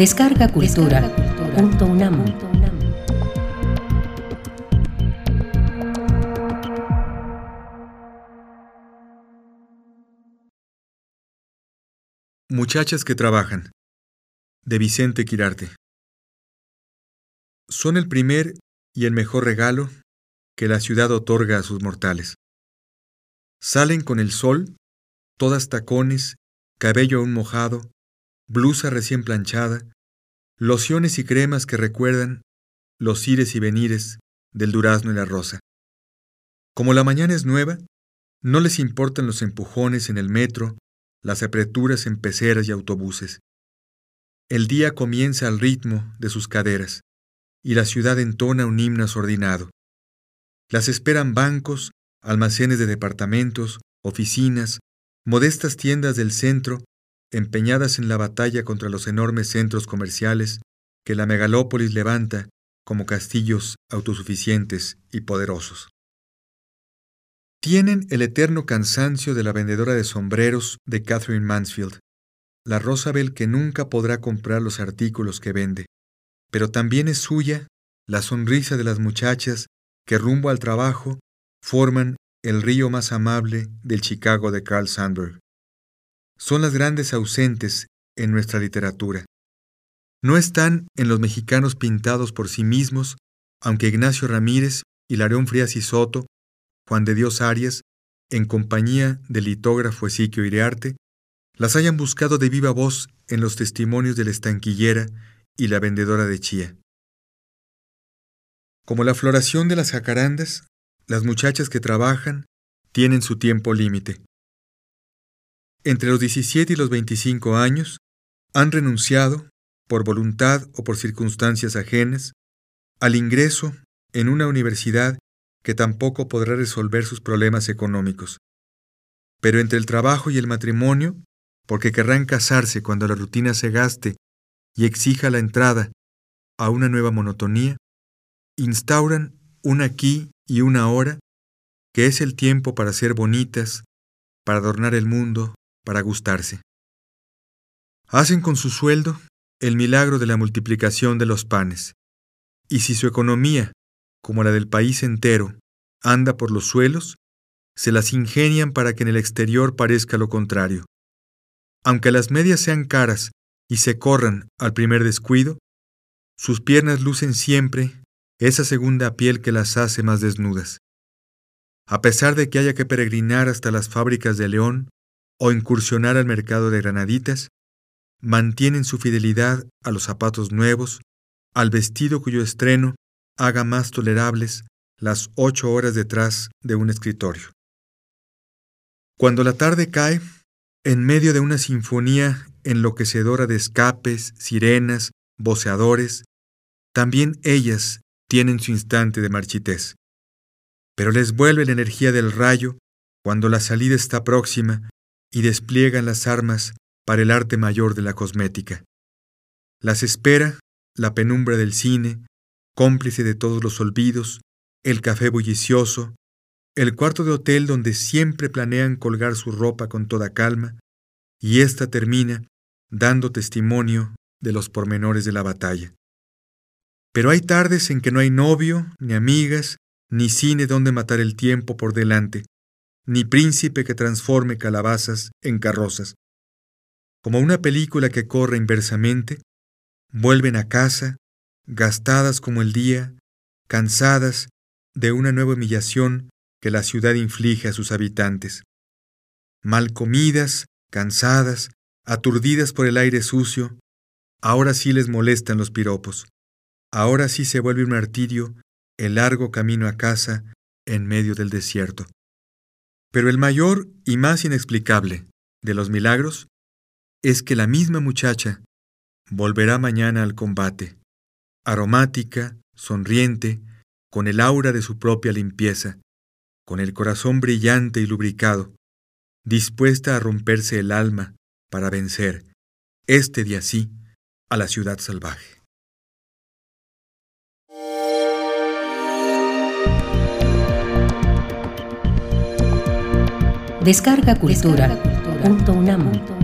Descarga Cultura. Punto UNAM. Muchachas que trabajan. De Vicente Quirarte. Son el primer y el mejor regalo que la ciudad otorga a sus mortales. Salen con el sol, todas tacones, cabello aún mojado, blusa recién planchada, lociones y cremas que recuerdan los ires y venires del durazno y la rosa. Como la mañana es nueva, no les importan los empujones en el metro, las apreturas en peceras y autobuses. El día comienza al ritmo de sus caderas, y la ciudad entona un himno asordinado. Las esperan bancos, almacenes de departamentos, oficinas, modestas tiendas del centro empeñadas en la batalla contra los enormes centros comerciales que la megalópolis levanta como castillos autosuficientes y poderosos. Tienen el eterno cansancio de la vendedora de sombreros de Catherine Mansfield, la Rosabel que nunca podrá comprar los artículos que vende, pero también es suya la sonrisa de las muchachas que rumbo al trabajo forman el río más amable del Chicago de Carl Sandburg son las grandes ausentes en nuestra literatura. No están en los mexicanos pintados por sí mismos, aunque Ignacio Ramírez, Hilarión Frías y Soto, Juan de Dios Arias, en compañía del litógrafo Ezequiel Iriarte, las hayan buscado de viva voz en los testimonios de la estanquillera y la vendedora de chía. Como la floración de las jacarandas, las muchachas que trabajan tienen su tiempo límite entre los 17 y los 25 años, han renunciado, por voluntad o por circunstancias ajenas, al ingreso en una universidad que tampoco podrá resolver sus problemas económicos. Pero entre el trabajo y el matrimonio, porque querrán casarse cuando la rutina se gaste y exija la entrada a una nueva monotonía, instauran un aquí y una ahora, que es el tiempo para ser bonitas, para adornar el mundo, para gustarse. Hacen con su sueldo el milagro de la multiplicación de los panes, y si su economía, como la del país entero, anda por los suelos, se las ingenian para que en el exterior parezca lo contrario. Aunque las medias sean caras y se corran al primer descuido, sus piernas lucen siempre esa segunda piel que las hace más desnudas. A pesar de que haya que peregrinar hasta las fábricas de León o incursionar al mercado de granaditas, mantienen su fidelidad a los zapatos nuevos, al vestido cuyo estreno haga más tolerables las ocho horas detrás de un escritorio. Cuando la tarde cae, en medio de una sinfonía enloquecedora de escapes, sirenas, voceadores, también ellas tienen su instante de marchitez. Pero les vuelve la energía del rayo cuando la salida está próxima y despliegan las armas para el arte mayor de la cosmética. Las espera la penumbra del cine, cómplice de todos los olvidos, el café bullicioso, el cuarto de hotel donde siempre planean colgar su ropa con toda calma, y ésta termina dando testimonio de los pormenores de la batalla. Pero hay tardes en que no hay novio, ni amigas, ni cine donde matar el tiempo por delante, ni príncipe que transforme calabazas en carrozas. Como una película que corre inversamente, vuelven a casa, gastadas como el día, cansadas de una nueva humillación que la ciudad inflige a sus habitantes. Mal comidas, cansadas, aturdidas por el aire sucio, ahora sí les molestan los piropos. Ahora sí se vuelve un martirio el largo camino a casa en medio del desierto. Pero el mayor y más inexplicable de los milagros es que la misma muchacha volverá mañana al combate, aromática, sonriente, con el aura de su propia limpieza, con el corazón brillante y lubricado, dispuesta a romperse el alma para vencer, este día sí, a la ciudad salvaje. Descarga Cultura. Punto UNAM.